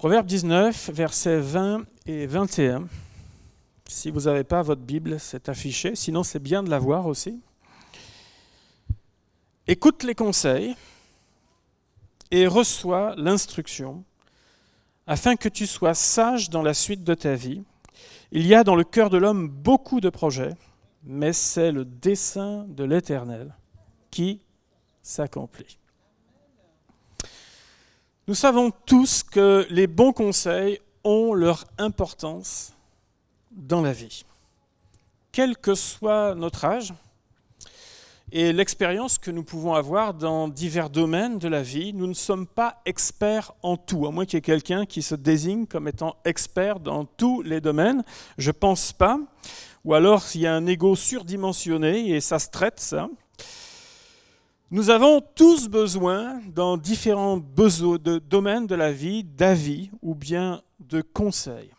Proverbe 19, versets 20 et 21. Si vous n'avez pas votre Bible, c'est affiché, sinon c'est bien de la voir aussi. Écoute les conseils et reçois l'instruction, afin que tu sois sage dans la suite de ta vie. Il y a dans le cœur de l'homme beaucoup de projets, mais c'est le dessein de l'Éternel qui s'accomplit. Nous savons tous que les bons conseils ont leur importance dans la vie. Quel que soit notre âge et l'expérience que nous pouvons avoir dans divers domaines de la vie, nous ne sommes pas experts en tout, à moins qu'il y ait quelqu'un qui se désigne comme étant expert dans tous les domaines. Je ne pense pas. Ou alors il y a un ego surdimensionné et ça se traite, ça. Nous avons tous besoin, dans différents domaines de la vie, d'avis ou bien de conseils.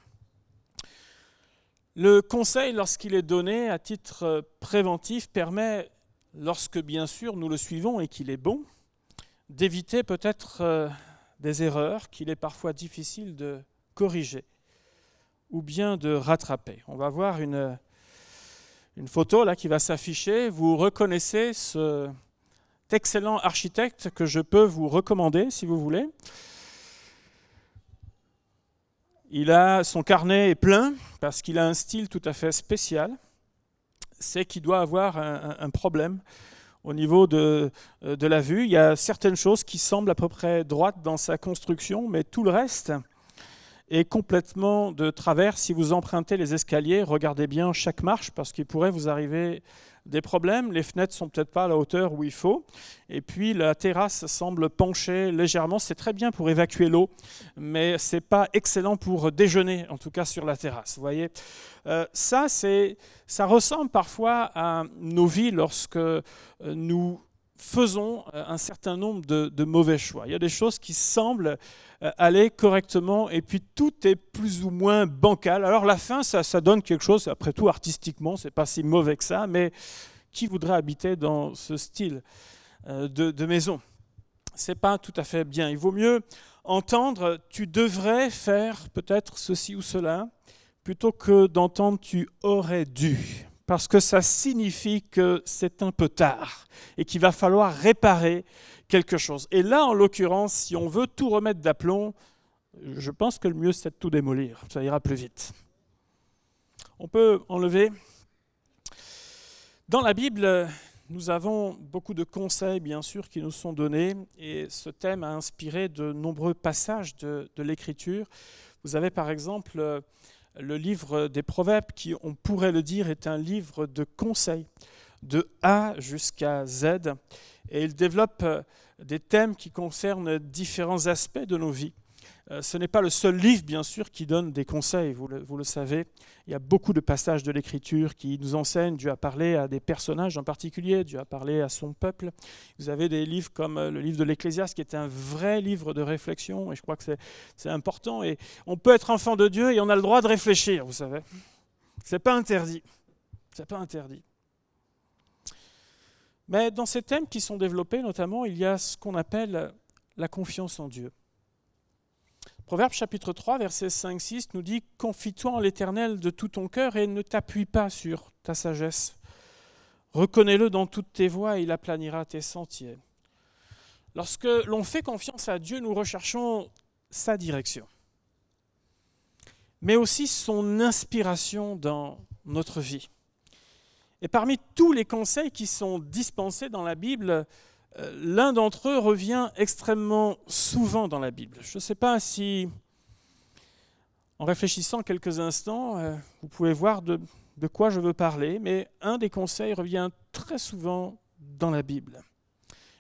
Le conseil, lorsqu'il est donné à titre préventif, permet, lorsque bien sûr nous le suivons et qu'il est bon, d'éviter peut-être euh, des erreurs qu'il est parfois difficile de corriger ou bien de rattraper. On va voir une, une photo là qui va s'afficher. Vous reconnaissez ce, excellent architecte que je peux vous recommander si vous voulez. Il a son carnet est plein parce qu'il a un style tout à fait spécial. C'est qu'il doit avoir un, problème au niveau de, de, la vue. Il y a certaines choses qui semblent à peu près droites dans sa construction, mais tout le reste est complètement de travers. Si vous empruntez les escaliers, regardez bien chaque marche parce qu'il pourrait vous arriver des problèmes. Les fenêtres sont peut-être pas à la hauteur où il faut. Et puis la terrasse semble pencher légèrement. C'est très bien pour évacuer l'eau, mais c'est pas excellent pour déjeuner, en tout cas sur la terrasse. Vous voyez, euh, ça c'est, ça ressemble parfois à nos vies lorsque euh, nous faisons euh, un certain nombre de, mauvais choix. Il y a des choses qui semblent aller correctement et puis tout est plus ou moins bancal. Alors la fin, ça, ça donne quelque chose, après tout artistiquement, c'est pas si mauvais que ça, mais qui voudrait habiter dans ce style euh, de, de maison? C'est pas tout à fait bien. Il vaut mieux entendre tu devrais faire peut-être ceci ou cela plutôt que d'entendre tu aurais dû parce que ça signifie que c'est un peu tard et qu'il va falloir réparer Et là, en l'occurrence, si on veut tout remettre d'aplomb, je pense que le mieux, c'est de tout démolir. Ça ira plus vite. On peut enlever. Dans la Bible, nous avons beaucoup de conseils, bien sûr, qui nous sont donnés, et ce thème a inspiré de nombreux passages de l'Écriture. Vous avez par exemple le livre des Proverbes, qui, on pourrait le dire, est un livre de conseils, de A jusqu'à Z. Et il développe euh, des thèmes qui concernent différents aspects de nos vies. Euh, ce n'est pas le seul livre, bien sûr, qui donne des conseils, vous le, savez. Il y a beaucoup de passages de l'Écriture qui nous enseignent. Dieu a parlé à des personnages en particulier, Dieu a parlé à son peuple. Vous avez des livres comme euh, le livre de l'Ecclésiaste, qui est un vrai livre de réflexion, et je crois que c'est important. Et on peut être enfant de Dieu et on a le droit de réfléchir, vous savez. Ce n'est pas interdit. C'est pas interdit. Mais dans ces thèmes qui sont développés, notamment, il y a ce qu'on appelle la confiance en Dieu. Proverbe chapitre 3, verset 5-6 nous dit Confie-toi en l'Éternel de tout ton cœur et ne t'appuie pas sur ta sagesse. Reconnais-le dans toutes tes voies et il aplanira tes sentiers. Lorsque l'on fait confiance à Dieu, nous recherchons sa direction, mais aussi son inspiration dans notre vie. Et parmi tous les conseils qui sont dispensés dans la Bible, euh, l'un d'entre eux revient extrêmement souvent dans la Bible. Je ne sais pas si, en réfléchissant quelques instants, euh, vous pouvez voir de, quoi je veux parler, mais un des conseils revient très souvent dans la Bible.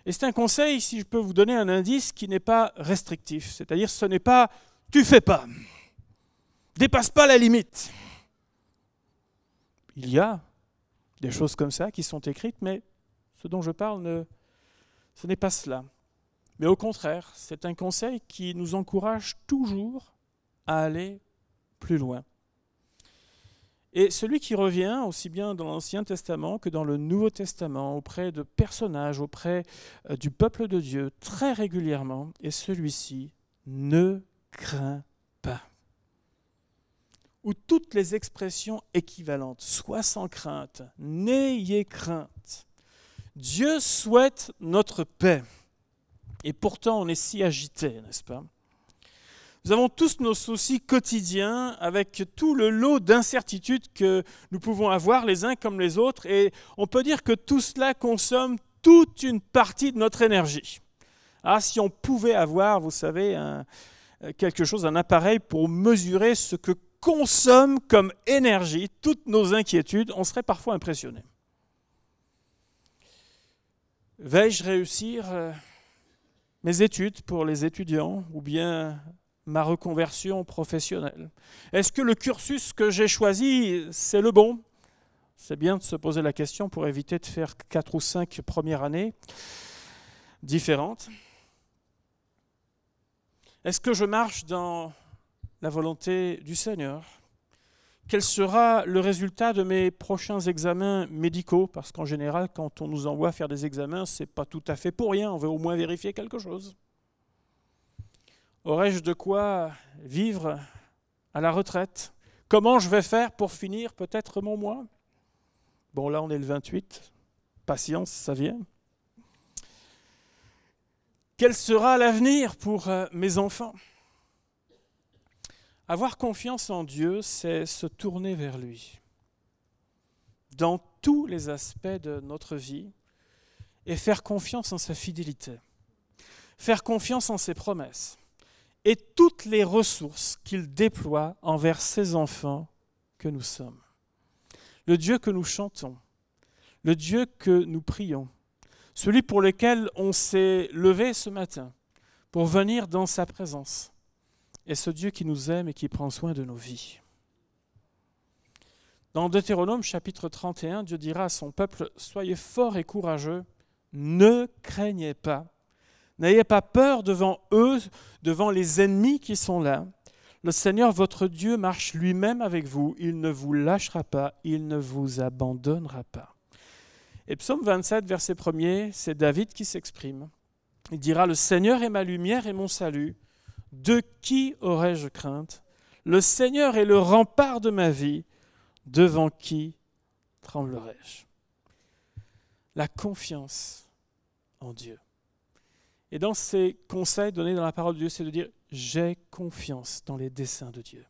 Et c'est un conseil, si je peux vous donner un indice, qui n'est pas restrictif. C'est-à-dire, ce n'est pas tu fais pas, dépasse pas la limite. Il y a des choses comme ça qui sont écrites, mais ce dont je parle ce n'est pas cela. Mais au contraire, c'est un conseil qui nous encourage toujours à aller plus loin. Et celui qui revient aussi bien dans l'Ancien Testament que dans le Nouveau Testament auprès de personnages, auprès euh, du peuple de Dieu très régulièrement, est celui-ci, ne crains ou toutes les expressions équivalentes. Sois sans crainte, n'ayez crainte. Dieu souhaite notre paix. Et pourtant, on est si agité, n'est-ce pas? Nous avons tous nos soucis quotidiens avec tout le lot d'incertitudes que nous pouvons avoir les uns comme les autres. Et on peut dire que tout cela consomme toute une partie de notre énergie. Ah, si on pouvait avoir, vous savez, quelque chose, un appareil pour mesurer ce que consomme comme énergie toutes nos inquiétudes, on serait parfois impressionné. Vais-je réussir euh, mes études pour les étudiants ou bien ma reconversion professionnelle? Est-ce que le cursus que j'ai choisi, c'est le bon? C'est bien de se poser la question pour éviter de faire quatre ou cinq premières années différentes. Est-ce que je marche dans la volonté du Seigneur Quel sera le résultat de mes prochains examens médicaux? Parce qu'en général, quand on nous envoie faire des examens, ce n'est pas tout à fait pour rien, on veut au moins vérifier quelque chose. Aurais-je de quoi vivre à la retraite? Comment je vais faire pour finir peut-être mon mois? Bon, là, on est le 28. Patience, ça vient. Quel sera l'avenir pour euh, mes enfants? Avoir confiance en Dieu, c'est se tourner vers lui. Dans tous les aspects de notre vie et faire confiance en sa fidélité, faire confiance en ses promesses. Et toutes les ressources qu'il déploie envers ses enfants que nous sommes. Le Dieu que nous chantons, le Dieu que nous prions, celui pour lequel on s'est levé ce matin pour venir dans sa présence, est ce Dieu qui nous aime et qui prend soin de nos vies. Dans Deutéronome chapitre 31, Dieu dira à son peuple, Soyez forts et courageux, ne craignez pas, n'ayez pas peur devant eux, devant les ennemis qui sont là. Le Seigneur votre Dieu marche lui-même avec vous, il ne vous lâchera pas, il ne vous abandonnera pas. Et psaume 27, verset 1er, c'est David qui s'exprime. Il dira, Le Seigneur est ma lumière et mon salut. De qui aurais-je crainte? Le Seigneur est le rempart de ma vie. Devant qui tremblerai-je? La confiance en Dieu. Et dans ces conseils donnés dans la parole de Dieu, c'est de dire, j'ai confiance dans les desseins de Dieu.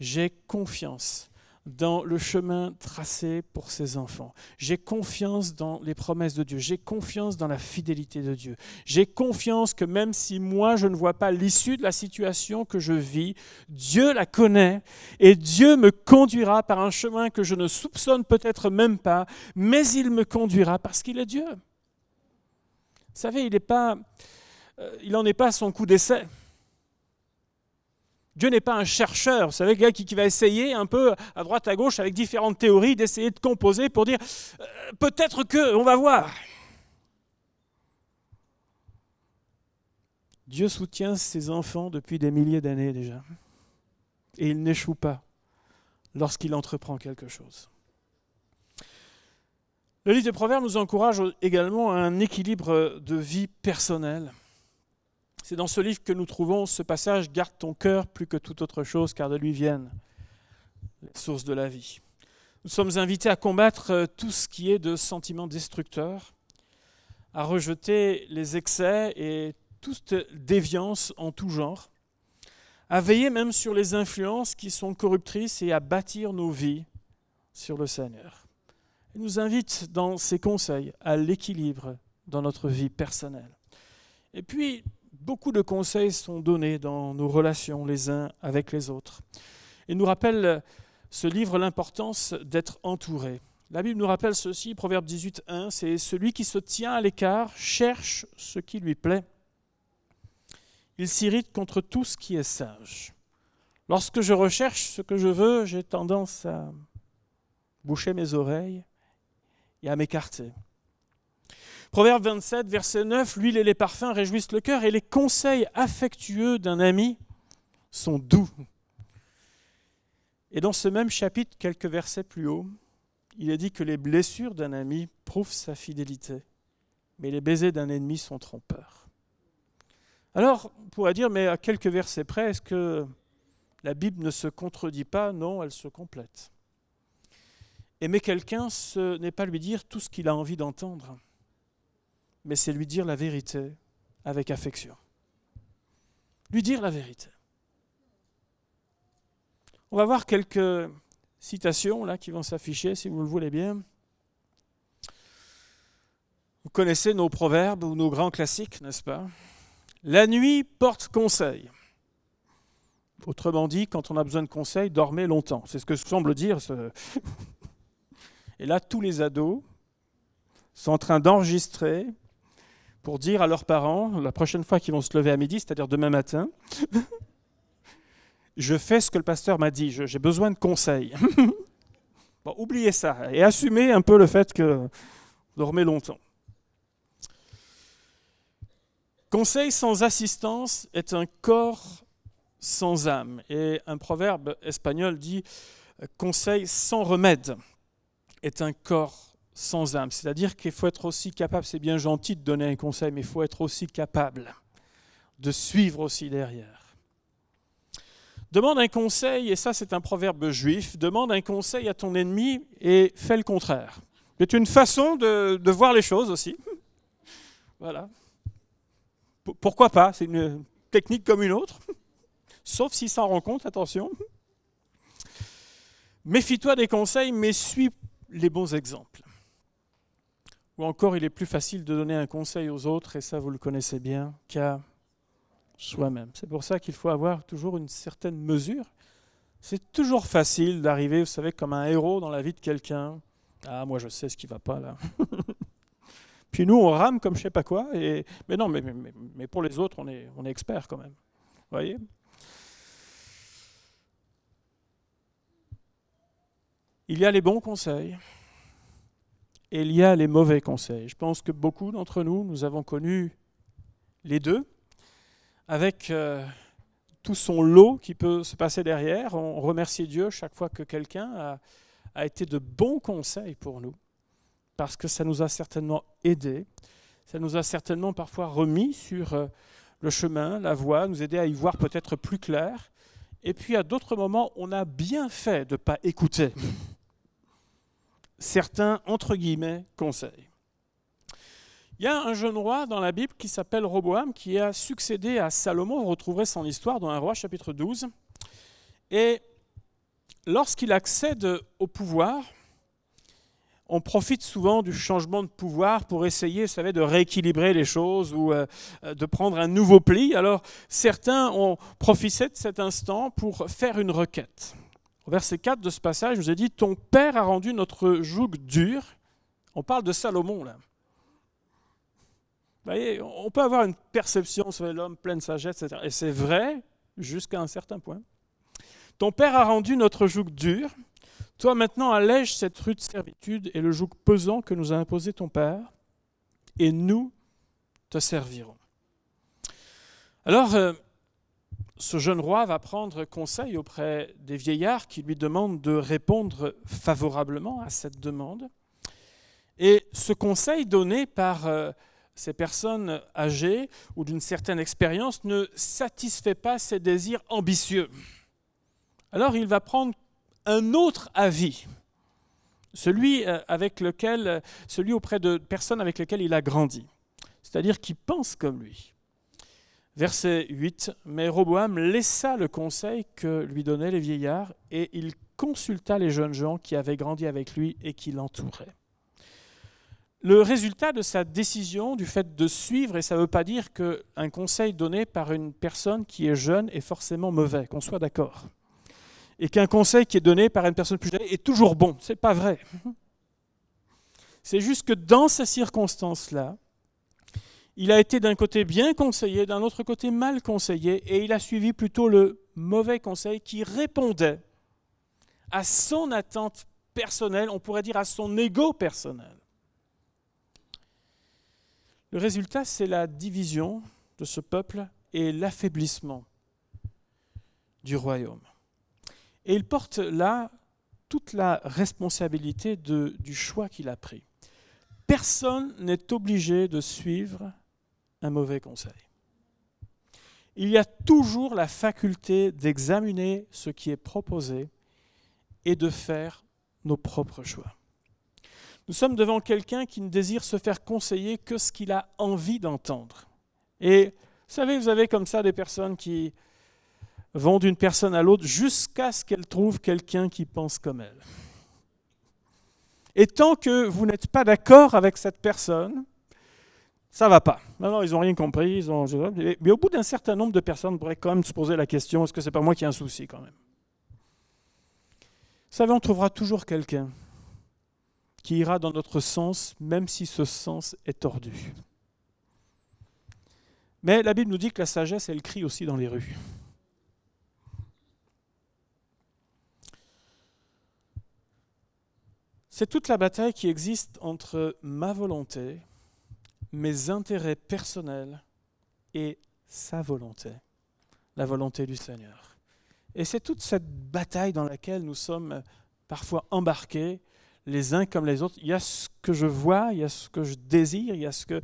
J'ai confiance dans le chemin tracé pour ses enfants. J'ai confiance dans les promesses de Dieu. J'ai confiance dans la fidélité de Dieu. J'ai confiance que même si moi je ne vois pas l'issue de la situation que je vis, Dieu la connaît et Dieu me conduira par un chemin que je ne soupçonne peut-être même pas, mais il me conduira parce qu'il est Dieu. Vous savez, il n'en euh, il est pas à son coup d'essai. Dieu n'est pas un chercheur, vous savez, quelqu'un qui, va essayer un peu à droite, à gauche, avec différentes théories, d'essayer de composer pour dire euh, peut-être que, on va voir. Dieu soutient ses enfants depuis des milliers d'années déjà. Et il n'échoue pas lorsqu'il entreprend quelque chose. Le livre des Proverbes nous encourage également à un équilibre de vie personnelle. C'est dans ce livre que nous trouvons ce passage Garde ton cœur plus que toute autre chose, car de lui viennent les sources de la vie. Nous sommes invités à combattre euh, tout ce qui est de sentiments destructeurs, à rejeter les excès et toute déviance en tout genre, à veiller même sur les influences qui sont corruptrices et à bâtir nos vies sur le Seigneur. Il nous invite dans ses conseils à l'équilibre dans notre vie personnelle. Et puis, beaucoup de conseils sont donnés dans nos relations les uns avec les autres. Il nous rappelle ce livre l'importance d'être entouré. La Bible nous rappelle ceci, Proverbe 18, 1, c'est celui qui se tient à l'écart cherche ce qui lui plaît. Il s'irrite contre tout ce qui est sage. Lorsque je recherche ce que je veux, j'ai tendance à boucher mes oreilles et à m'écarter. Proverbe 27, verset 9, l'huile et les parfums réjouissent le cœur et les conseils affectueux d'un ami sont doux. Et dans ce même chapitre, quelques versets plus haut, il est dit que les blessures d'un ami prouvent sa fidélité, mais les baisers d'un ennemi sont trompeurs. Alors, on pourrait dire, mais à quelques versets près, est-ce que La Bible ne se contredit pas, non, elle se complète. Aimer quelqu'un, ce n'est pas lui dire tout ce qu'il a envie d'entendre, mais c'est lui dire la vérité avec affection. Lui dire la vérité. On va voir quelques citations là qui vont s'afficher si vous le voulez bien. Vous connaissez nos proverbes ou nos grands classiques, n'est-ce pas? La nuit porte conseil. Autrement dit, quand on a besoin de conseil, dormez longtemps. C'est ce que semble dire. Et là, tous les ados sont en train d'enregistrer pour dire à leurs parents, la prochaine fois qu'ils vont se lever à midi, c'est-à-dire demain matin, je fais ce que le pasteur m'a dit, j'ai besoin de conseils. bon, oubliez ça et assumez un peu le fait que vous dormez longtemps. Conseil sans assistance est un corps sans âme. Et un proverbe espagnol dit conseil sans remède est un corps sans âme. C'est-à-dire qu'il faut être aussi capable, c'est bien gentil de donner un conseil, mais il faut être aussi capable de suivre aussi derrière. Demande un conseil, et ça c'est un proverbe juif, demande un conseil à ton ennemi et fais le contraire. C'est une façon de, voir les choses aussi. voilà. Pourquoi pas? C'est une technique comme une autre. Sauf s'il s'en rend compte, attention. Méfie-toi des conseils, mais suis les bons exemples. Ou encore, il est plus facile de donner un conseil aux autres, et ça vous le connaissez bien, qu'à soi-même. C'est pour ça qu'il faut avoir toujours une certaine mesure. C'est toujours facile d'arriver, vous savez, comme un héros dans la vie de quelqu'un. Ah, moi je sais ce qui ne va pas là. Puis nous, on rame comme je sais pas quoi. Et... Mais non, mais, mais, pour les autres, on est, on est expert quand même. Vous voyez? Il y a les bons conseils et il y a les mauvais conseils. Je pense que beaucoup d'entre nous, nous avons connu les deux, avec euh, tout son lot qui peut se passer derrière. On remercie Dieu chaque fois que quelqu'un a, été de bons conseils pour nous parce que ça nous a certainement aidés, ça nous a certainement parfois remis sur euh, le chemin, la voie, nous aider à y voir peut-être plus clair. Et puis à d'autres moments, on a bien fait de ne pas écouter certains, entre guillemets, conseils. Il y a un jeune roi dans la Bible qui s'appelle Roboam, qui a succédé à Salomon. Vous retrouverez son histoire dans un roi chapitre 12. Et lorsqu'il accède au pouvoir, on profite souvent du changement de pouvoir pour essayer, vous savez, de rééquilibrer les choses ou euh, de prendre un nouveau pli. Alors, certains ont profité de cet instant pour faire une requête. Au verset 4 de ce passage, je vous ai dit Ton père a rendu notre joug dur. On parle de Salomon, là. Vous voyez, on peut avoir une perception sur l'homme plein de sagesse, etc. Et c'est vrai jusqu'à un certain point. Ton père a rendu notre joug dur. Toi maintenant allège cette rude servitude et le joug pesant que nous a imposé ton Père, et nous te servirons. Alors, euh, ce jeune roi va prendre conseil auprès des vieillards qui lui demandent de répondre favorablement à cette demande. Et ce conseil donné par euh, ces personnes âgées ou d'une certaine expérience ne satisfait pas ses désirs ambitieux. Alors il va prendre un autre avis, celui, euh, avec lequel, euh, celui auprès de personnes avec lesquelles il a grandi, c'est-à-dire qui pensent comme lui. Verset 8, mais Roboam laissa le conseil que lui donnaient les vieillards et il consulta les jeunes gens qui avaient grandi avec lui et qui l'entouraient. Le résultat de sa décision, du fait de suivre, et ça ne veut pas dire qu'un conseil donné par une personne qui est jeune est forcément mauvais, qu'on soit d'accord et qu'un conseil qui est donné par une personne plus âgée est toujours bon. Ce n'est pas vrai. C'est juste que dans ces circonstances-là, il a été d'un côté bien conseillé, d'un autre côté mal conseillé, et il a suivi plutôt le mauvais conseil qui répondait à son attente personnelle, on pourrait dire à son ego personnel. Le résultat, c'est la division de ce peuple et l'affaiblissement du royaume. Et il porte là toute la responsabilité du choix qu'il a pris. Personne n'est obligé de suivre un mauvais conseil. il y a toujours la faculté d'examiner ce qui est proposé et de faire nos propres choix. Nous sommes devant quelqu'un qui ne désire se faire conseiller que ce qu'il a envie d'entendre. Et vous savez, vous avez comme ça des personnes qui vont d'une personne à l'autre jusqu'à ce qu'elle trouve quelqu'un qui pense comme elle. Et tant que vous n'êtes pas d'accord avec cette personne, ça va pas. Non, non, ils n'ont rien compris. Mais au bout d'un certain nombre de personnes, on pourrait quand même se poser la question est-ce que c'est pas moi qui ai un souci quand même? Vous savez, on trouvera toujours quelqu'un qui ira dans notre sens, même si ce sens est tordu. Mais la Bible nous dit que la sagesse, elle crie aussi dans les rues. C'est toute la bataille qui existe entre ma volonté, mes intérêts personnels et sa volonté, la volonté du Seigneur. Et c'est toute cette bataille dans laquelle nous sommes parfois embarqués les uns comme les autres. Il y a ce que je vois, il y a ce que je désire, il y a ce que...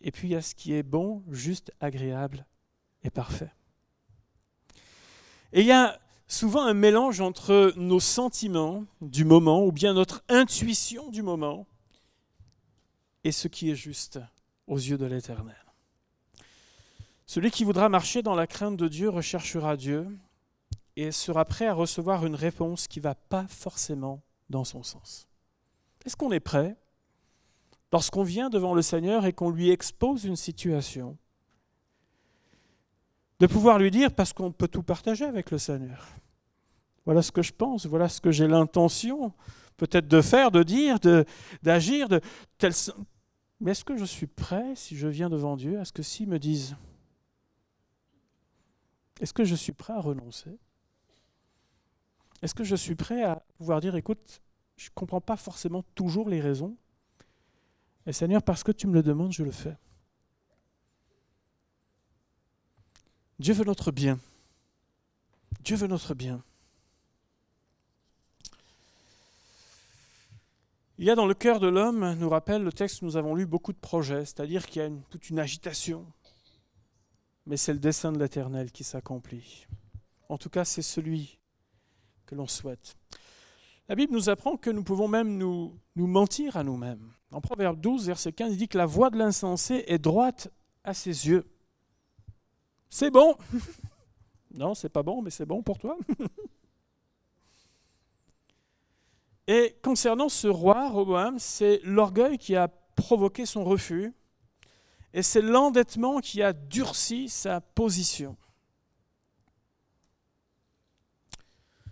Et puis il y a ce qui est bon, juste, agréable et parfait. Et il y a souvent un mélange entre nos sentiments du moment, ou bien notre intuition du moment, et ce qui est juste aux yeux de l'Éternel. Celui qui voudra marcher dans la crainte de Dieu recherchera Dieu et sera prêt à recevoir une réponse qui ne va pas forcément dans son sens. Est-ce qu'on est prêt lorsqu'on vient devant le Seigneur et qu'on lui expose une situation de pouvoir lui dire, parce qu'on peut tout partager avec le Seigneur, voilà ce que je pense, voilà ce que j'ai l'intention peut-être de faire, de dire, d'agir, de, tel... Mais est-ce que je suis prêt, si je viens devant Dieu, à ce que s'il me dise, est-ce que je suis prêt à renoncer? Est-ce que je suis prêt à pouvoir dire, écoute, je ne comprends pas forcément toujours les raisons. Et Seigneur, parce que tu me le demandes, je le fais. Dieu veut notre bien. Dieu veut notre bien. Il y a dans le cœur de l'homme, nous rappelle le texte nous avons lu, beaucoup de projets, c'est-à-dire qu'il y a toute une agitation. Mais c'est le dessein de l'Éternel qui s'accomplit. En tout cas, c'est celui que l'on souhaite. La Bible nous apprend que nous pouvons même nous, mentir à nous-mêmes. En Proverbe 12, verset 15, il dit que la voix de l'insensé est droite à ses yeux. C'est bon. non, c'est pas bon, mais c'est bon pour toi. Et concernant ce roi, Roboam, c'est l'orgueil qui a provoqué son refus, et c'est l'endettement qui a durci sa position.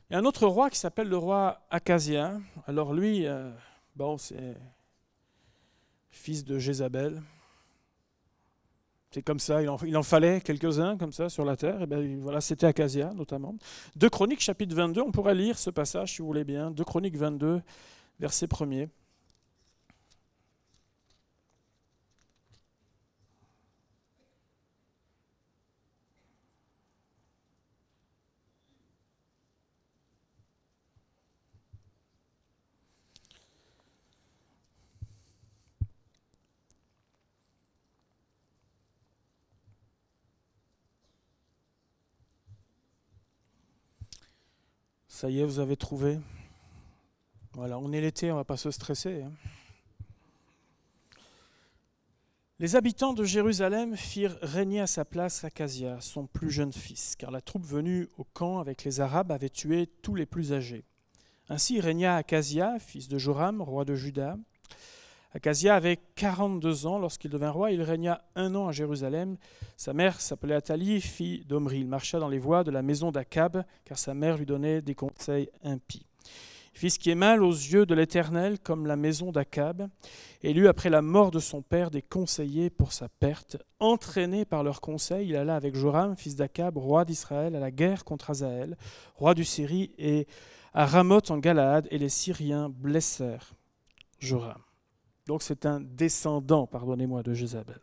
Il y a un autre roi qui s'appelle le roi Acasia. Alors lui, euh, bon, c'est fils de Jézabel. C'est comme ça, il en, fallait quelques-uns comme ça sur la terre. Et bien voilà, c'était Acasia notamment. De Chroniques chapitre 22, on pourrait lire ce passage si vous voulez bien. De Chroniques 22, verset 1er. Ça y est, vous avez trouvé Voilà, on est l'été, on ne va pas se stresser. Hein. Les habitants de Jérusalem firent régner à sa place Acasia, son plus jeune fils, car la troupe venue au camp avec les Arabes avait tué tous les plus âgés. Ainsi régna Acasia, fils de Joram, roi de Juda, Acasia avait 42 ans lorsqu'il devint roi. Il régna un an à Jérusalem. Sa mère s'appelait Athalie, fille d'Omri. Il marcha dans les voies de la maison d'Akab, car sa mère lui donnait des conseils impies. Fils qui est mal aux yeux de l'Éternel, comme la maison d'Akab, élu après la mort de son père des conseillers pour sa perte. Entraîné par leurs conseils, il alla avec Joram, fils d'Akab, roi d'Israël, à la guerre contre Azaël, roi du Syrie, et à Ramoth en Galaad, et les Syriens blessèrent Joram. Donc c'est un descendant, pardonnez-moi, de Jézabel.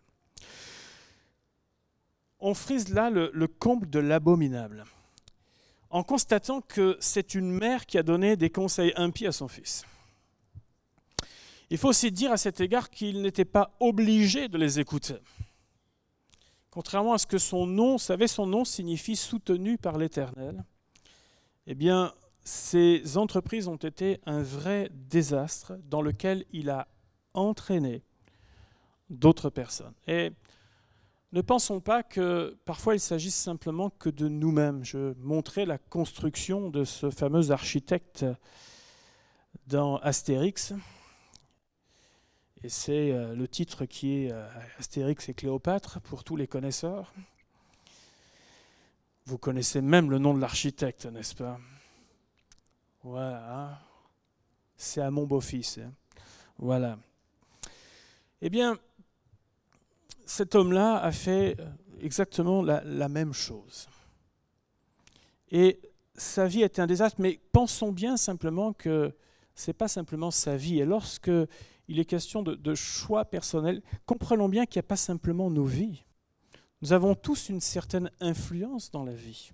On frise là le, le comble de l'abominable, en constatant que c'est une mère qui a donné des conseils impies à son fils. Il faut aussi dire à cet égard qu'il n'était pas obligé de les écouter. contrairement à ce que son nom, vous savez, son nom signifie soutenu par l'Éternel, eh bien, ces entreprises ont été un vrai désastre dans lequel il a entraîné d'autres personnes. Et ne pensons pas que parfois il s'agisse simplement que de nous-mêmes. Je montrais la construction de ce fameux architecte dans Astérix. Et c'est euh, le titre qui est euh, Astérix et Cléopâtre pour tous les connaisseurs. Vous connaissez même le nom de l'architecte, n'est-ce pas? Voilà. C'est à mon beau-fils. Hein. Voilà. Eh bien, cet homme-là a fait euh, exactement la, même chose. Et sa vie était un désastre, mais pensons bien simplement que ce n'est pas simplement sa vie. Et lorsque il est question de, de choix personnels, comprenons bien qu'il n'y a pas simplement nos vies. Nous avons tous une certaine influence dans la vie.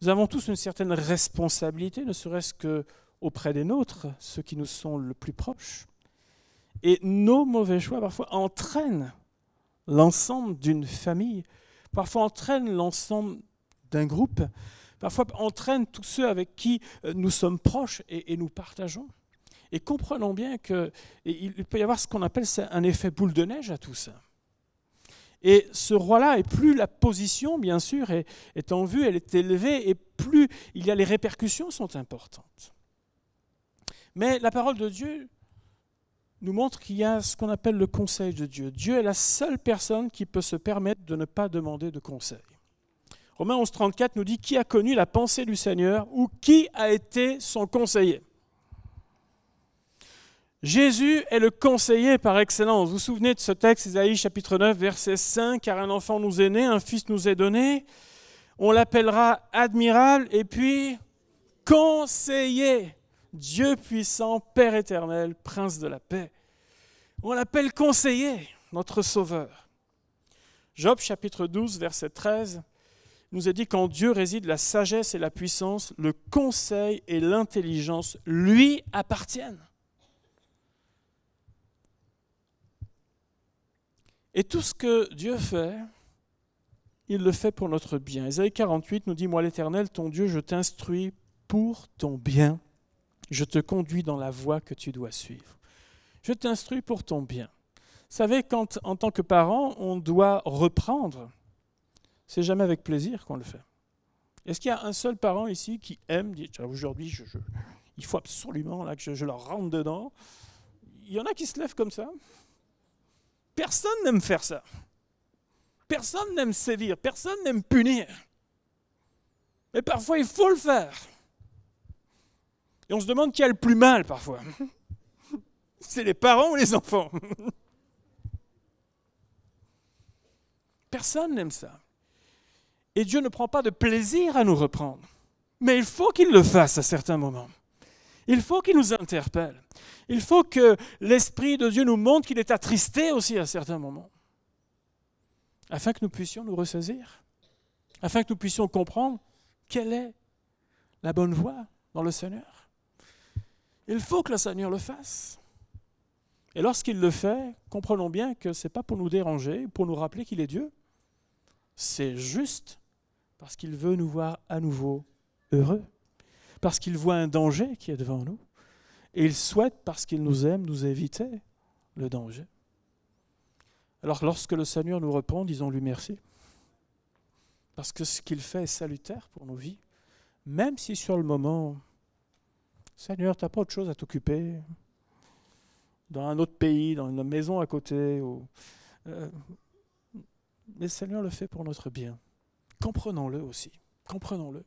Nous avons tous une certaine responsabilité, ne serait-ce que auprès des nôtres, ceux qui nous sont le plus proches. Et nos mauvais choix parfois entraînent l'ensemble d'une famille, parfois entraînent l'ensemble d'un groupe, parfois entraînent tous ceux avec qui euh, nous sommes proches et, nous partageons. Et comprenons bien qu'il peut y avoir ce qu'on appelle un effet boule de neige à tout ça. Et ce roi-là, et plus la position, bien sûr, est, est, en vue, elle est élevée, et plus il y a les répercussions sont importantes. Mais la parole de Dieu nous montre qu'il y a ce qu'on appelle le conseil de Dieu. Dieu est la seule personne qui peut se permettre de ne pas demander de conseil. Romains 11, 34 nous dit qui a connu la pensée du Seigneur ou qui a été son conseiller? Jésus est le conseiller par excellence. Vous vous souvenez de ce texte, Isaïe chapitre 9, verset 5, car un enfant nous est né, un fils nous est donné, on l'appellera admirable et puis conseiller Dieu puissant, Père éternel, Prince de la paix. On l'appelle conseiller, notre Sauveur. Job chapitre 12, verset 13 nous a dit qu'en Dieu réside la sagesse et la puissance, le conseil et l'intelligence lui appartiennent. Et tout ce que Dieu fait, il le fait pour notre bien. Ésaïe 48 nous dit, Moi l'Éternel, ton Dieu, je t'instruis pour ton bien je te conduis dans la voie que tu dois suivre. Je t'instruis pour ton bien. Vous savez, quand en tant que parent, on doit reprendre, c'est jamais avec plaisir qu'on le fait. Est-ce qu'il y a un seul parent ici qui aime, dit aujourd'hui, il faut absolument là, que je, je leur rentre dedans Il y en a qui se lèvent comme ça. Personne n'aime faire ça. Personne n'aime sévir, personne n'aime punir. Mais parfois, il faut le faire. Et on se demande qui a le plus mal parfois. C'est les parents ou les enfants? Personne n'aime ça. Et Dieu ne prend pas de plaisir à nous reprendre. Mais il faut qu'il le fasse à certains moments. Il faut qu'il nous interpelle. Il faut que l'Esprit de Dieu nous montre qu'il est attristé aussi à certains moments. Afin que nous puissions nous ressaisir. Afin que nous puissions comprendre quelle est la bonne voie dans le Seigneur. Il faut que le Seigneur le fasse. Et lorsqu'il le fait, comprenons bien que ce n'est pas pour nous déranger, pour nous rappeler qu'il est Dieu. C'est juste parce qu'il veut nous voir à nouveau heureux, parce qu'il voit un danger qui est devant nous. Et il souhaite, parce qu'il nous aime, nous éviter le danger. Alors lorsque le Seigneur nous répond, disons-lui merci. Parce que ce qu'il fait est salutaire pour nos vies, même si sur le moment Seigneur, tu n'as pas autre chose à t'occuper dans un autre pays, dans une maison à côté. Ou, euh, mais Seigneur le fait pour notre bien. Comprenons-le aussi. Comprenons-le.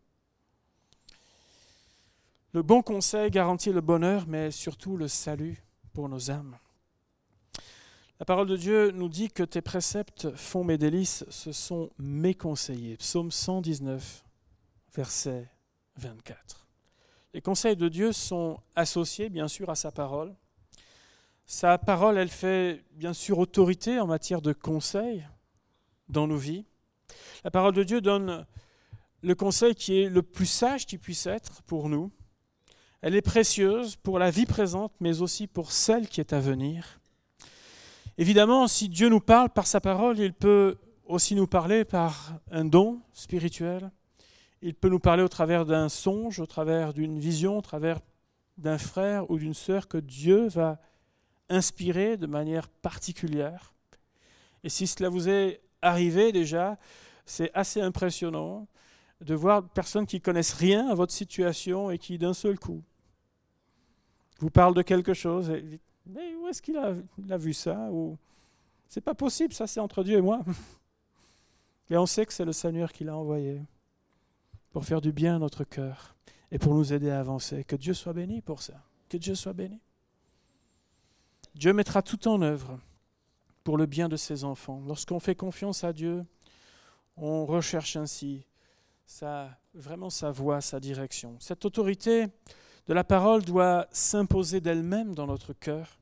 Le bon conseil garantit le bonheur, mais surtout le salut pour nos âmes. La parole de Dieu nous dit que tes préceptes font mes délices, ce sont mes conseillers. Psaume 119, verset 24. Les conseils de Dieu sont associés, bien sûr, à sa parole. Sa parole, elle fait, bien sûr, autorité en matière de conseils dans nos vies. La parole de Dieu donne le conseil qui est le plus sage qui puisse être pour nous. Elle est précieuse pour la vie présente, mais aussi pour celle qui est à venir. Évidemment, si Dieu nous parle par sa parole, il peut aussi nous parler par un don spirituel. Il peut nous parler au travers d'un songe, au travers d'une vision, au travers d'un frère ou d'une sœur que Dieu va inspirer de manière particulière. Et si cela vous est arrivé déjà, c'est assez impressionnant de voir personnes qui connaissent rien à votre situation et qui d'un seul coup vous parlent de quelque chose et mais où est-ce qu'il a, a, vu ça? Ou c'est pas possible, ça c'est entre Dieu et moi. Et on sait que c'est le Seigneur qui l'a envoyé pour faire du bien à notre cœur et pour nous aider à avancer. Que Dieu soit béni pour ça. Que Dieu soit béni. Dieu mettra tout en œuvre pour le bien de ses enfants. Lorsqu'on fait confiance à Dieu, on recherche ainsi vraiment sa voie, sa direction. Cette autorité de la parole doit s'imposer d'elle-même dans notre cœur,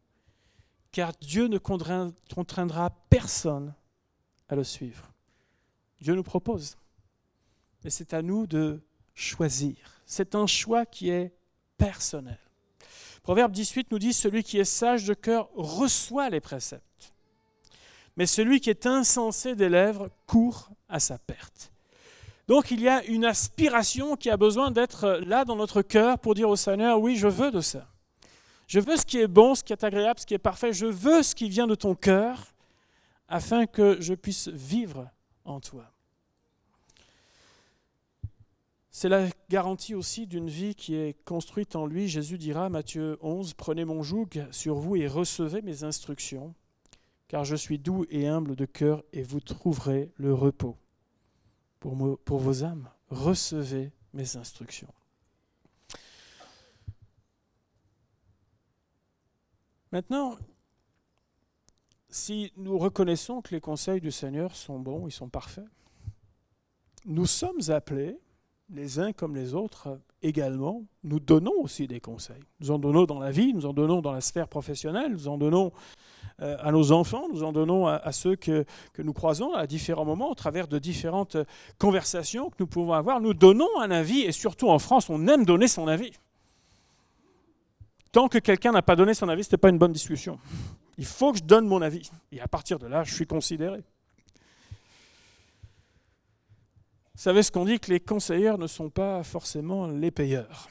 car Dieu ne contraindra personne à le suivre. Dieu nous propose, et c'est à nous de choisir. C'est un choix qui est personnel. Proverbe 18 nous dit, Celui qui est sage de cœur reçoit les préceptes, mais celui qui est insensé des lèvres court à sa perte. Donc il y a une aspiration qui a besoin d'être là dans notre cœur pour dire au Seigneur, oui, je veux de ça. Je veux ce qui est bon, ce qui est agréable, ce qui est parfait. Je veux ce qui vient de ton cœur afin que je puisse vivre en toi. C'est la garantie aussi d'une vie qui est construite en lui. Jésus dira, Matthieu 11, Prenez mon joug sur vous et recevez mes instructions, car je suis doux et humble de cœur et vous trouverez le repos pour, pour vos âmes. Recevez mes instructions. Maintenant, si nous reconnaissons que les conseils du Seigneur sont bons, ils sont parfaits, nous sommes appelés les uns comme les autres également, nous donnons aussi des conseils. Nous en donnons dans la vie, nous en donnons dans la sphère professionnelle, nous en donnons euh, à nos enfants, nous en donnons à, ceux que, que, nous croisons à différents moments, au travers de différentes conversations que nous pouvons avoir. Nous donnons un avis, et surtout en France, on aime donner son avis. Tant que quelqu'un n'a pas donné son avis, ce n'était pas une bonne discussion. Il faut que je donne mon avis. Et à partir de là, je suis considéré. Vous savez ce qu'on dit que les conseillers ne sont pas forcément les payeurs.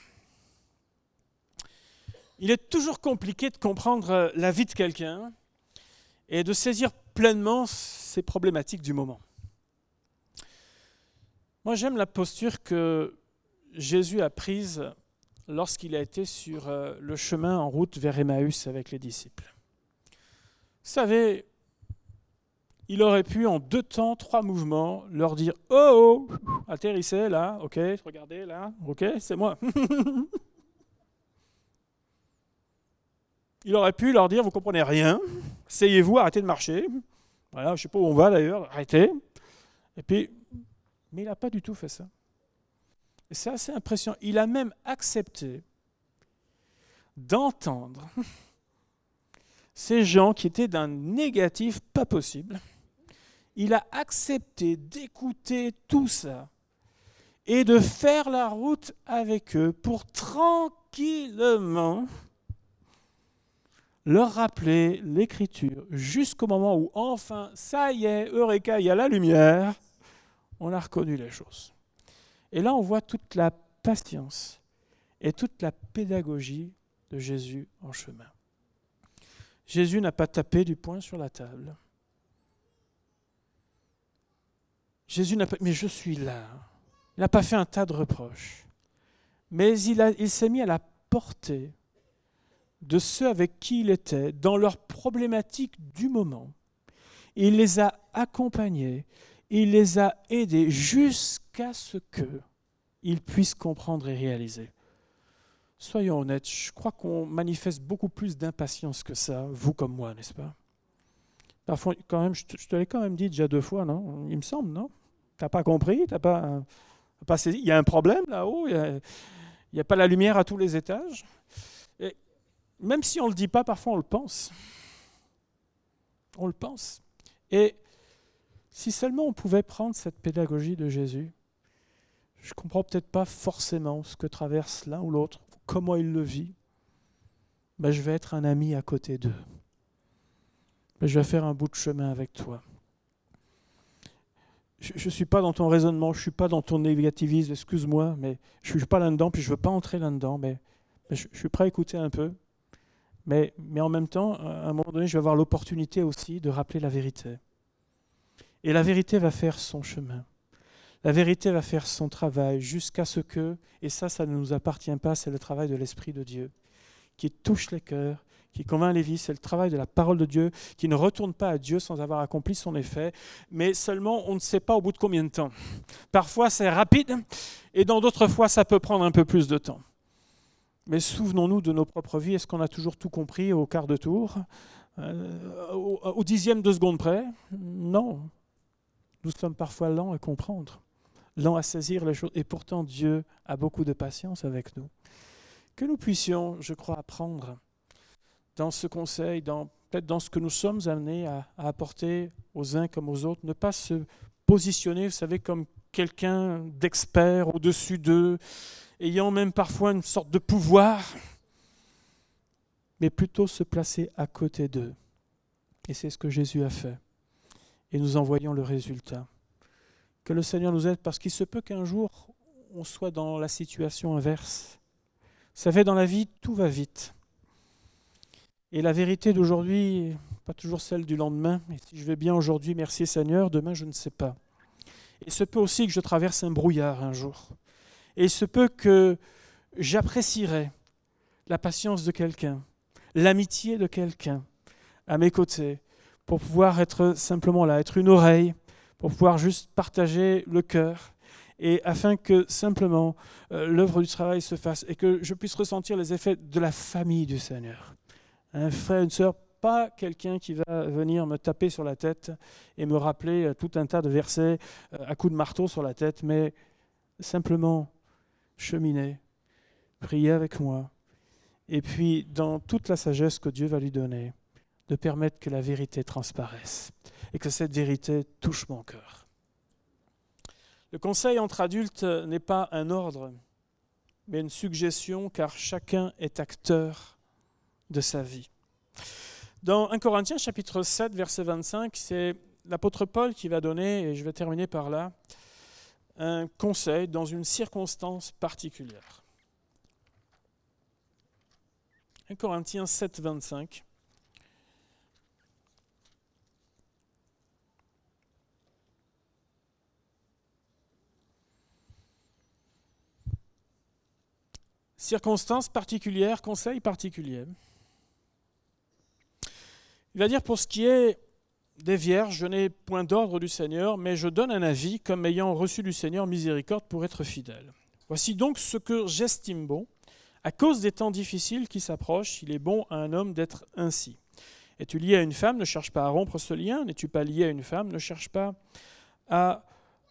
Il est toujours compliqué de comprendre la vie de quelqu'un et de saisir pleinement ses problématiques du moment. Moi, j'aime la posture que Jésus a prise lorsqu'il a été sur euh, le chemin en route vers Emmaüs avec les disciples. Vous savez, il aurait pu en deux temps, trois mouvements, leur dire Oh, oh atterrissez là, ok, regardez là, ok, c'est moi. il aurait pu leur dire Vous comprenez rien, asseyez-vous, arrêtez de marcher. Voilà, je ne sais pas où on va d'ailleurs, arrêtez. Et puis, mais il n'a pas du tout fait ça. Et c'est assez impressionnant. Il a même accepté d'entendre ces gens qui étaient d'un négatif pas possible il a accepté d'écouter tout ça et de faire la route avec eux pour tranquillement leur rappeler l'écriture jusqu'au moment où enfin, ça y est, Eureka, il y a la lumière, on a reconnu les choses. Et là, on voit toute la patience et toute la pédagogie de Jésus en chemin. Jésus n'a pas tapé du poing sur la table. Jésus n'a pas, mais je suis là. Il n'a pas fait un tas de reproches. Mais il, s'est mis à la portée de ceux avec qui il était, dans leurs problématiques du moment. Il les a accompagnés, il les a aidés jusqu'à ce qu'ils puissent comprendre et réaliser. Soyons honnêtes, je crois qu'on manifeste beaucoup plus d'impatience que ça, vous comme moi, n'est-ce pas? Parfois, quand même, je te, je te l'ai quand même dit déjà deux fois, non? Il me semble, non? T'as pas compris? T'as pas, pas saisi Il y a un problème là-haut Il n'y a, pas la lumière à tous les étages Et Même si on ne le dit pas, parfois on le pense. On le pense. Et si seulement on pouvait prendre cette pédagogie de Jésus, je ne comprends peut-être pas forcément ce que traverse l'un ou l'autre, comment il le vit, mais je vais être un ami à côté d'eux. Je vais faire un bout de chemin avec toi. Je ne suis pas dans ton raisonnement, je ne suis pas dans ton négativisme, excuse-moi, mais je ne suis pas là-dedans, puis je ne veux pas entrer là-dedans, mais, je, suis prêt à écouter un peu. Mais, mais en même temps, à un moment donné, je vais avoir l'opportunité aussi de rappeler la vérité. Et la vérité va faire son chemin. La vérité va faire son travail jusqu'à ce que, et ça, ça ne nous appartient pas, c'est le travail de l'Esprit de Dieu, qui touche les cœurs, qui convainc vies, c'est le travail de la parole de Dieu, qui ne retourne pas à Dieu sans avoir accompli son effet, mais seulement on ne sait pas au bout de combien de temps. Parfois c'est rapide, et dans d'autres fois ça peut prendre un peu plus de temps. Mais souvenons-nous de nos propres vies, est-ce qu'on a toujours tout compris au quart de tour euh, au, dixième de seconde près? Non. Nous sommes parfois lents à comprendre, lents à saisir les choses, et pourtant Dieu a beaucoup de patience avec nous. Que nous puissions, je crois, apprendre dans ce conseil, dans, peut-être dans ce que nous sommes amenés à, apporter aux uns comme aux autres, ne pas se positionner, vous savez, comme quelqu'un d'expert au-dessus d'eux, ayant même parfois une sorte de pouvoir, mais plutôt se placer à côté d'eux. Et c'est ce que Jésus a fait. Et nous en voyons le résultat. Que le Seigneur nous aide parce qu'il se peut qu'un jour on soit dans la situation inverse. Vous savez, dans la vie, tout va vite. Et la vérité d'aujourd'hui, pas toujours celle du lendemain. Et si je vais bien aujourd'hui, merci Seigneur, demain je ne sais pas. Il se peut aussi que je traverse un brouillard un jour. Et il se peut que j'apprécierai la patience de quelqu'un, l'amitié de quelqu'un à mes côtés, pour pouvoir être simplement là, être une oreille, pour pouvoir juste partager le cœur, et afin que simplement euh, l'œuvre du travail se fasse et que je puisse ressentir les effets de la famille du Seigneur un frère, une sœur, pas quelqu'un qui va venir me taper sur la tête et me rappeler euh, tout un tas de versets euh, à coups de marteau sur la tête, mais simplement cheminer, prier avec moi, et puis dans toute la sagesse que Dieu va lui donner, de permettre que la vérité transparaisse et que cette vérité touche mon cœur. Le conseil entre adultes n'est pas un ordre, mais une suggestion, car chacun est acteur de sa vie. Dans 1 Corinthiens chapitre 7 verset 25, c'est l'apôtre Paul qui va donner, et je vais terminer par là, un conseil dans une circonstance particulière. 1 Corinthiens 7, 25. Circonstance particulière, conseil particulier. Il va dire pour ce qui est des vierges, je n'ai point d'ordre du Seigneur, mais je donne un avis comme ayant reçu du Seigneur miséricorde pour être fidèle. Voici donc ce que j'estime bon. À cause des temps difficiles qui s'approchent, il est bon à un homme d'être ainsi. Es-tu lié à une femme Ne cherche pas à rompre ce lien. N'es-tu pas lié à une femme Ne cherche pas à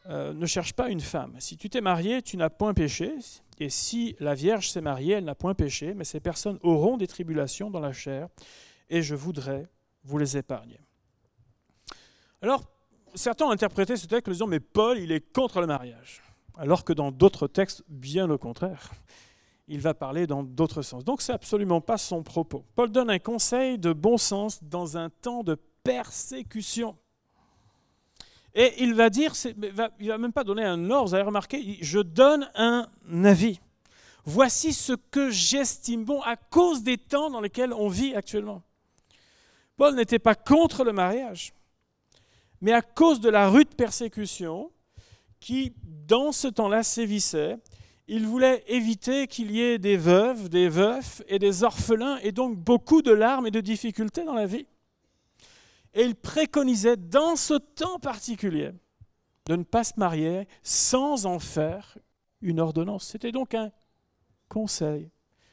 euh, ne cherche pas une femme. Si tu t'es marié, tu n'as point péché. Et si la Vierge s'est mariée, elle n'a point péché. Mais ces personnes auront des tribulations dans la chair. Et je voudrais vous les épargnez. Alors, certains ont interprété ce texte en disant Mais Paul, il est contre le mariage. Alors que dans d'autres textes, bien au contraire, il va parler dans d'autres sens. Donc, ce n'est absolument pas son propos. Paul donne un conseil de bon sens dans un temps de persécution. Et il va dire, il ne va même pas donner un ordre, vous avez remarqué, je donne un avis. Voici ce que j'estime bon à cause des temps dans lesquels on vit actuellement. Paul n'était pas contre le mariage, mais à cause de la rude persécution qui, dans ce temps-là, sévissait, il voulait éviter qu'il y ait des veuves, des veufs et des orphelins, et donc beaucoup de larmes et de difficultés dans la vie. Et il préconisait dans ce temps particulier de ne pas se marier sans en faire une ordonnance. C'était donc un conseil.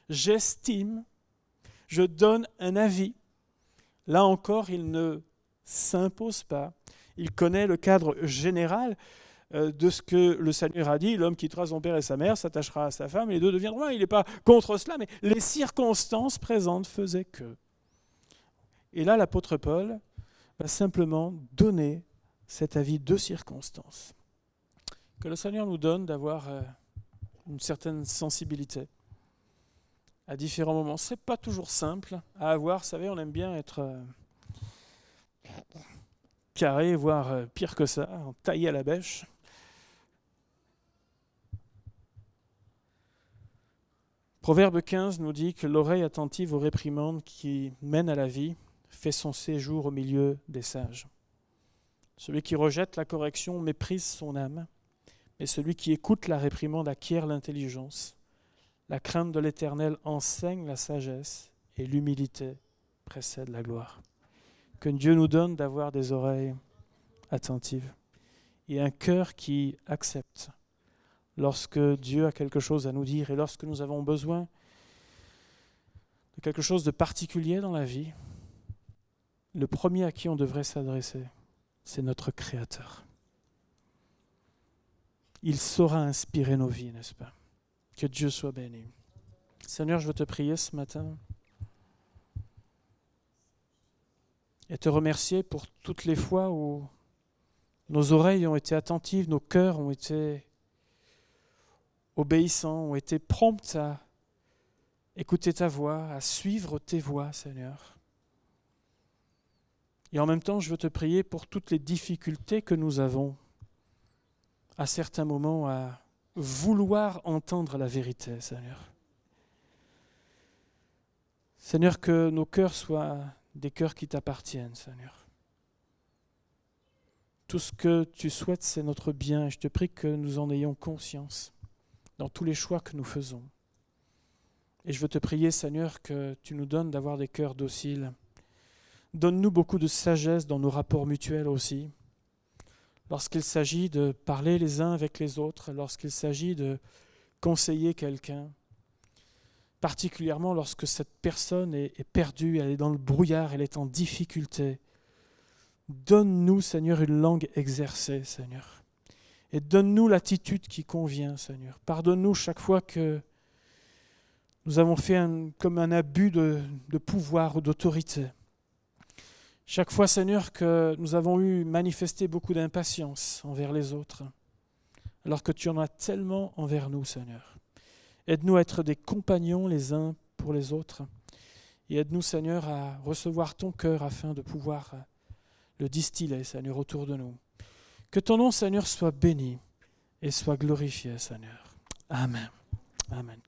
J'estime, je donne un avis Là encore, il ne s'impose pas. Il connaît le cadre général euh, de ce que le Seigneur a dit, l'homme quittera son père et sa mère, s'attachera à sa femme, et les deux deviendront. Il n'est pas contre cela, mais les circonstances présentes faisaient que. Et là, l'apôtre Paul va simplement donner cet avis de circonstances. Que le Seigneur nous donne d'avoir euh, une certaine sensibilité à différents moments. C'est pas toujours simple à avoir. Vous savez, on aime bien être. Euh, carré, voire euh, pire que ça, taillé à la bêche. Proverbe 15 nous dit que l'oreille attentive aux réprimandes qui mènent à la vie fait son séjour au milieu des sages. Celui qui rejette la correction méprise son âme, mais celui qui écoute la réprimande acquiert l'intelligence. La crainte de l'Éternel enseigne la sagesse et l'humilité précède la gloire. Que Dieu nous donne d'avoir des oreilles attentives et un cœur qui accepte lorsque Dieu a quelque chose à nous dire et lorsque nous avons besoin de quelque chose de particulier dans la vie, le premier à qui on devrait s'adresser, c'est notre Créateur. Il saura inspirer nos vies, n'est-ce pas? Que Dieu soit béni. Seigneur, je veux te prier ce matin et te remercier pour toutes les fois où nos oreilles ont été attentives, nos cœurs ont été obéissants, ont été prompts à écouter ta voix, à suivre tes voix, Seigneur. Et en même temps, je veux te prier pour toutes les difficultés que nous avons à certains moments à vouloir entendre la vérité, Seigneur. Seigneur, que nos cœurs soient des cœurs qui t'appartiennent, Seigneur. Tout ce que tu souhaites, c'est notre bien, je te prie que nous en ayons conscience dans tous les choix que nous faisons. Et je veux te prier, Seigneur, que tu nous donnes d'avoir des cœurs dociles. Donne-nous beaucoup de sagesse dans nos rapports mutuels aussi. Lorsqu'il s'agit de parler les uns avec les autres, lorsqu'il s'agit de conseiller quelqu'un, particulièrement lorsque cette personne est, perdue, elle est dans le brouillard, elle est en difficulté. Donne-nous, Seigneur, une langue exercée, Seigneur. Et donne-nous l'attitude qui convient, Seigneur. Pardonne-nous chaque fois que nous avons fait un, comme un abus de, de pouvoir ou d'autorité. Chaque fois, Seigneur, que nous avons eu manifesté beaucoup d'impatience envers les autres, alors que tu en as tellement envers nous, Seigneur. Aide-nous à être des compagnons les uns pour les autres. Et aide-nous, Seigneur, à recevoir ton cœur afin de pouvoir le distiller, Seigneur, autour de nous. Que ton nom, Seigneur, soit béni et soit glorifié, Seigneur. Amen. Amen.